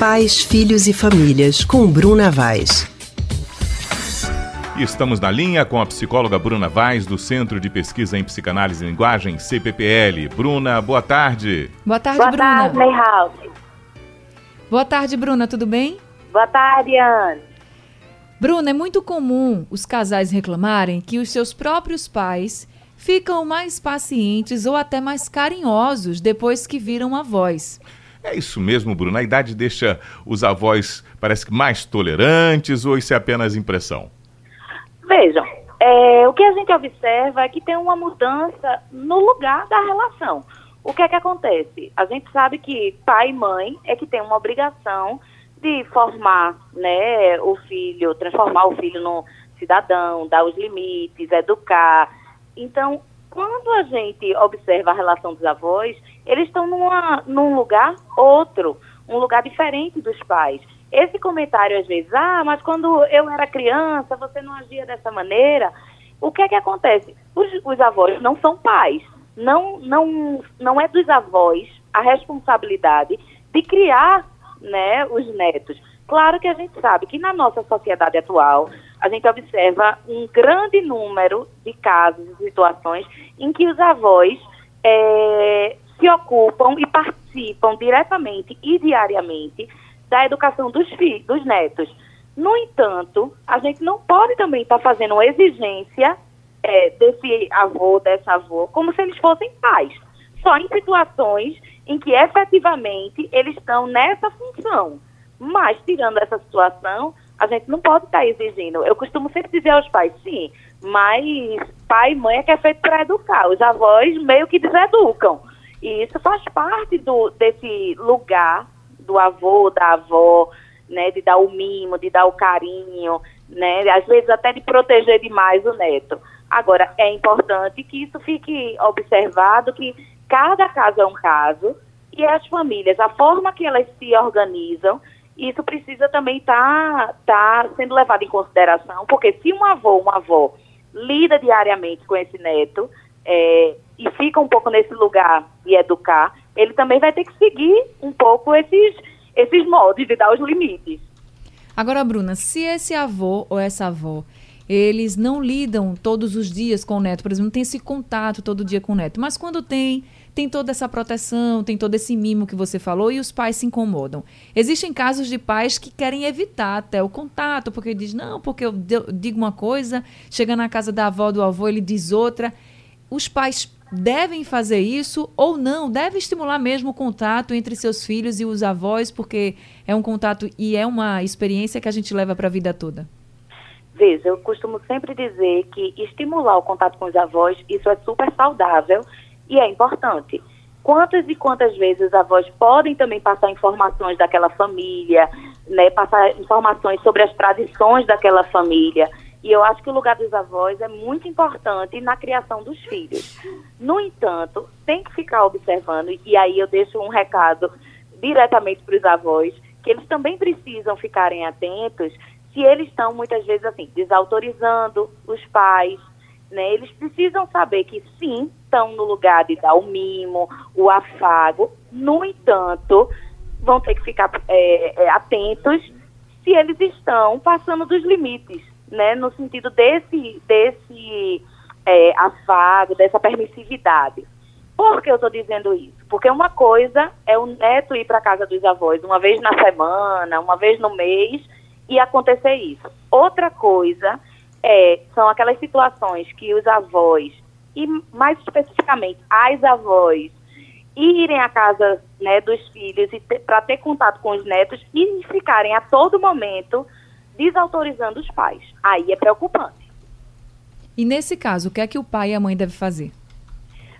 Pais, Filhos e Famílias, com Bruna Vaz. Estamos na linha com a psicóloga Bruna Vaz, do Centro de Pesquisa em Psicanálise e Linguagem, CPPL. Bruna, boa tarde. Boa tarde, boa Bruna. Tarde, House. Boa tarde, Bruna, tudo bem? Boa tarde, Anne. Bruna, é muito comum os casais reclamarem que os seus próprios pais ficam mais pacientes ou até mais carinhosos depois que viram avós. É isso mesmo, Bruno. A idade deixa os avós, parece que mais tolerantes ou isso é apenas impressão? Vejam, é, o que a gente observa é que tem uma mudança no lugar da relação. O que é que acontece? A gente sabe que pai e mãe é que tem uma obrigação de formar né, o filho, transformar o filho no cidadão, dar os limites, educar. Então, quando a gente observa a relação dos avós, eles estão num lugar outro, um lugar diferente dos pais. Esse comentário, às vezes, ah, mas quando eu era criança, você não agia dessa maneira. O que é que acontece? Os, os avós não são pais. Não, não, não é dos avós a responsabilidade de criar né, os netos. Claro que a gente sabe que na nossa sociedade atual, a gente observa um grande número de casos e situações em que os avós é, se ocupam e participam diretamente e diariamente da educação dos filhos, dos netos. No entanto, a gente não pode também estar tá fazendo uma exigência é, desse avô, dessa avó, como se eles fossem pais. Só em situações em que efetivamente eles estão nessa função. Mas, tirando essa situação, a gente não pode estar exigindo. Eu costumo sempre dizer aos pais, sim, mas pai e mãe é que é feito para educar. Os avós meio que deseducam. E isso faz parte do, desse lugar do avô, da avó, né, de dar o mimo, de dar o carinho, né, às vezes até de proteger demais o neto. Agora, é importante que isso fique observado, que cada caso é um caso, e as famílias, a forma que elas se organizam, isso precisa também estar tá, tá sendo levado em consideração, porque se um avô, uma avó lida diariamente com esse neto é, e fica um pouco nesse lugar de educar, ele também vai ter que seguir um pouco esses, esses modos de dar os limites. Agora, Bruna, se esse avô ou essa avó eles não lidam todos os dias com o neto, por exemplo, não tem esse contato todo dia com o neto, mas quando tem, tem toda essa proteção, tem todo esse mimo que você falou e os pais se incomodam. Existem casos de pais que querem evitar até o contato, porque diz não, porque eu digo uma coisa, chega na casa da avó do avô, ele diz outra. Os pais devem fazer isso ou não? Deve estimular mesmo o contato entre seus filhos e os avós, porque é um contato e é uma experiência que a gente leva para a vida toda. Veja, eu costumo sempre dizer que estimular o contato com os avós, isso é super saudável e é importante. Quantas e quantas vezes os avós podem também passar informações daquela família, né, passar informações sobre as tradições daquela família. E eu acho que o lugar dos avós é muito importante na criação dos filhos. No entanto, tem que ficar observando, e aí eu deixo um recado diretamente para os avós, que eles também precisam ficarem atentos se eles estão muitas vezes assim desautorizando os pais, né? Eles precisam saber que sim, estão no lugar de dar o mimo, o afago. No entanto, vão ter que ficar é, atentos se eles estão passando dos limites, né? No sentido desse, desse é, afago, dessa permissividade. Por que eu estou dizendo isso? Porque uma coisa é o neto ir para casa dos avós uma vez na semana, uma vez no mês e acontecer isso. Outra coisa é, são aquelas situações que os avós e mais especificamente as avós irem à casa né, dos filhos para ter contato com os netos e ficarem a todo momento desautorizando os pais. Aí é preocupante. E nesse caso, o que é que o pai e a mãe devem fazer?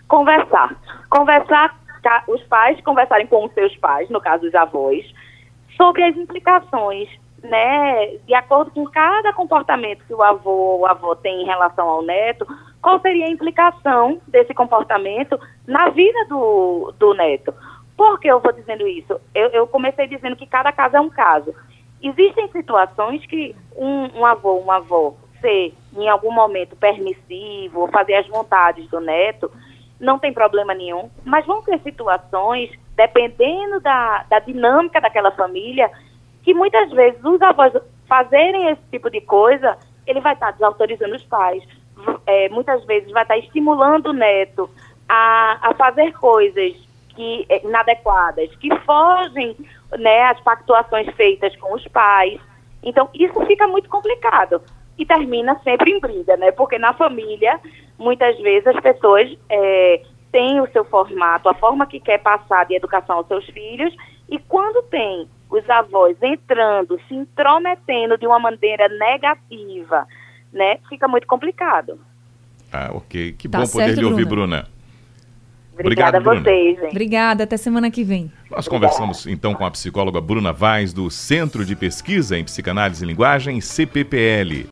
Conversar. Conversar, os pais conversarem com os seus pais, no caso dos avós, sobre as implicações né, de acordo com cada comportamento que o avô ou avô tem em relação ao neto, qual seria a implicação desse comportamento na vida do, do neto. Por que eu vou dizendo isso? Eu, eu comecei dizendo que cada caso é um caso. Existem situações que um, um avô, uma avó, ser em algum momento permissivo, fazer as vontades do neto, não tem problema nenhum. Mas vão ter situações, dependendo da, da dinâmica daquela família, que muitas vezes os avós fazerem esse tipo de coisa, ele vai estar desautorizando os pais. É, muitas vezes vai estar estimulando o neto a, a fazer coisas que é, inadequadas, que fogem né, às pactuações feitas com os pais. Então, isso fica muito complicado e termina sempre em briga, né? Porque na família, muitas vezes as pessoas é, têm o seu formato, a forma que quer passar de educação aos seus filhos, e quando tem os avós entrando, se intrometendo de uma maneira negativa, né? Fica muito complicado. Ah, ok. Que tá bom poder lhe ouvir, Bruna. Obrigada Obrigado, a vocês, gente. Obrigada, até semana que vem. Nós conversamos então com a psicóloga Bruna Vaz, do Centro de Pesquisa em Psicanálise e Linguagem, CPPL.